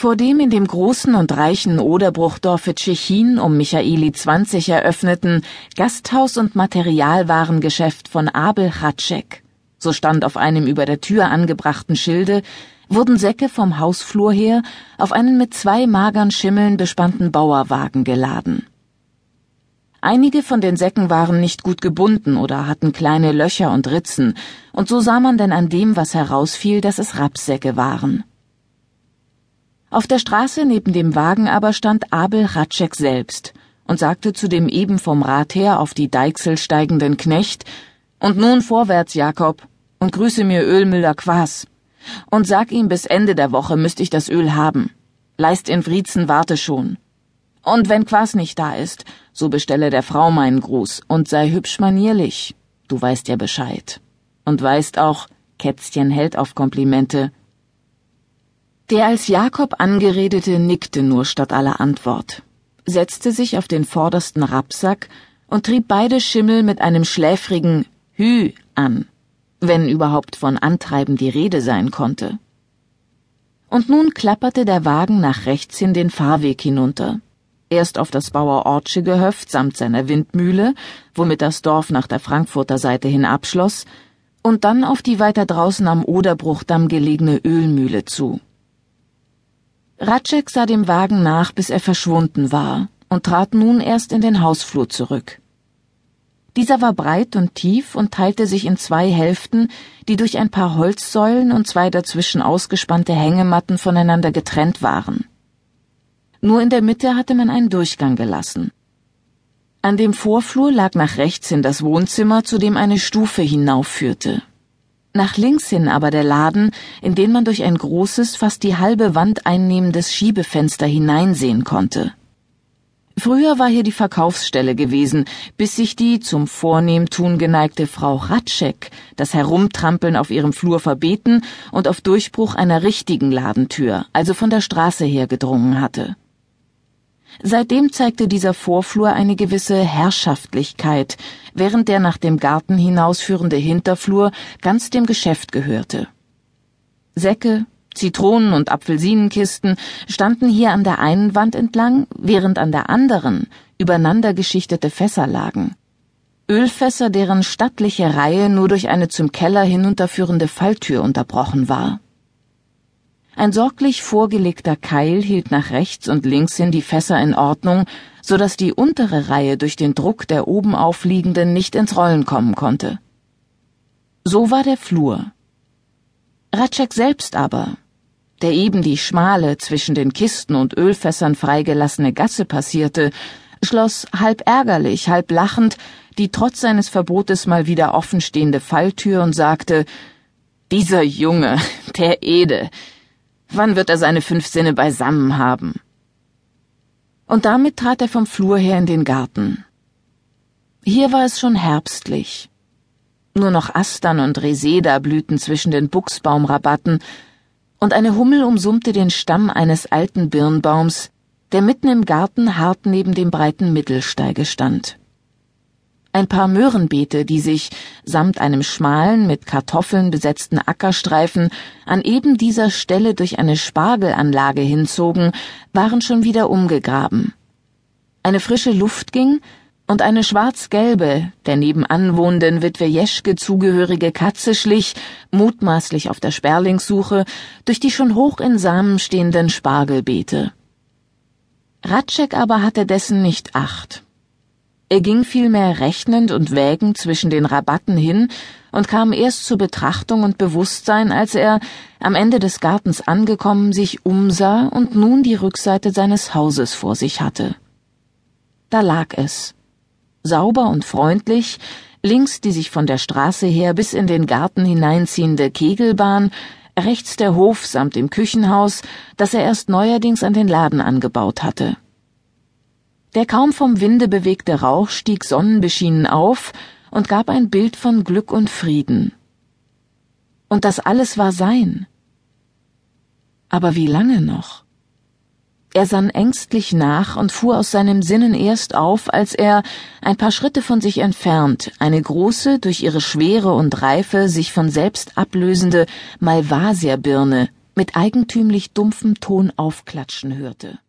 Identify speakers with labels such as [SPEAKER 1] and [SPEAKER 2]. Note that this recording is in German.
[SPEAKER 1] Vor dem in dem großen und reichen Oderbruchdorfe Tschechin um Michaeli 20 eröffneten Gasthaus- und Materialwarengeschäft von Abel Chatschek, so stand auf einem über der Tür angebrachten Schilde, wurden Säcke vom Hausflur her auf einen mit zwei magern Schimmeln bespannten Bauerwagen geladen. Einige von den Säcken waren nicht gut gebunden oder hatten kleine Löcher und Ritzen, und so sah man denn an dem, was herausfiel, dass es Rapssäcke waren. Auf der Straße neben dem Wagen aber stand Abel Ratschek selbst und sagte zu dem eben vom Rad her auf die Deichsel steigenden Knecht, und nun vorwärts, Jakob, und grüße mir Ölmüller Quas. Und sag ihm, bis Ende der Woche müsste ich das Öl haben. Leist in Wriezen warte schon. Und wenn Quas nicht da ist, so bestelle der Frau meinen Gruß und sei hübsch manierlich. Du weißt ja Bescheid. Und weißt auch, Kätzchen hält auf Komplimente, der als Jakob angeredete nickte nur statt aller Antwort, setzte sich auf den vordersten Rapsack und trieb beide Schimmel mit einem schläfrigen Hü an, wenn überhaupt von Antreiben die Rede sein konnte. Und nun klapperte der Wagen nach rechts hin den Fahrweg hinunter, erst auf das Bauer Ortsche Gehöft samt seiner Windmühle, womit das Dorf nach der Frankfurter Seite hin abschloss, und dann auf die weiter draußen am Oderbruchdamm gelegene Ölmühle zu. Ratschek sah dem Wagen nach, bis er verschwunden war, und trat nun erst in den Hausflur zurück. Dieser war breit und tief und teilte sich in zwei Hälften, die durch ein paar Holzsäulen und zwei dazwischen ausgespannte Hängematten voneinander getrennt waren. Nur in der Mitte hatte man einen Durchgang gelassen. An dem Vorflur lag nach rechts hin das Wohnzimmer, zu dem eine Stufe hinaufführte. Nach links hin aber der Laden, in den man durch ein großes, fast die halbe Wand einnehmendes Schiebefenster hineinsehen konnte. Früher war hier die Verkaufsstelle gewesen, bis sich die zum Vornehmtun geneigte Frau Ratschek das Herumtrampeln auf ihrem Flur verbeten und auf Durchbruch einer richtigen Ladentür, also von der Straße her gedrungen hatte. Seitdem zeigte dieser Vorflur eine gewisse Herrschaftlichkeit, während der nach dem Garten hinausführende Hinterflur ganz dem Geschäft gehörte. Säcke, Zitronen- und Apfelsinenkisten standen hier an der einen Wand entlang, während an der anderen übereinander geschichtete Fässer lagen. Ölfässer, deren stattliche Reihe nur durch eine zum Keller hinunterführende Falltür unterbrochen war. Ein sorglich vorgelegter Keil hielt nach rechts und links hin die Fässer in Ordnung, so dass die untere Reihe durch den Druck der oben aufliegenden nicht ins Rollen kommen konnte. So war der Flur. Ratschek selbst aber, der eben die schmale, zwischen den Kisten und Ölfässern freigelassene Gasse passierte, schloss halb ärgerlich, halb lachend die trotz seines Verbotes mal wieder offenstehende Falltür und sagte, dieser Junge, der Ede, Wann wird er seine fünf Sinne beisammen haben? Und damit trat er vom Flur her in den Garten. Hier war es schon herbstlich. Nur noch Astern und Reseda blühten zwischen den Buchsbaumrabatten, und eine Hummel umsummte den Stamm eines alten Birnbaums, der mitten im Garten hart neben dem breiten Mittelsteige stand. Ein paar Möhrenbeete, die sich, samt einem schmalen, mit Kartoffeln besetzten Ackerstreifen, an eben dieser Stelle durch eine Spargelanlage hinzogen, waren schon wieder umgegraben. Eine frische Luft ging, und eine schwarz-gelbe, der nebenan wohnenden Witwe Jeschke zugehörige Katze schlich, mutmaßlich auf der Sperlingssuche, durch die schon hoch in Samen stehenden Spargelbeete. Ratschek aber hatte dessen nicht acht. Er ging vielmehr rechnend und wägend zwischen den Rabatten hin und kam erst zur Betrachtung und Bewusstsein, als er, am Ende des Gartens angekommen, sich umsah und nun die Rückseite seines Hauses vor sich hatte. Da lag es. Sauber und freundlich, links die sich von der Straße her bis in den Garten hineinziehende Kegelbahn, rechts der Hof samt dem Küchenhaus, das er erst neuerdings an den Laden angebaut hatte. Der kaum vom Winde bewegte Rauch stieg sonnenbeschienen auf und gab ein Bild von Glück und Frieden. Und das alles war sein. Aber wie lange noch? Er sann ängstlich nach und fuhr aus seinem Sinnen erst auf, als er, ein paar Schritte von sich entfernt, eine große, durch ihre Schwere und Reife sich von selbst ablösende Malvasierbirne mit eigentümlich dumpfem Ton aufklatschen hörte.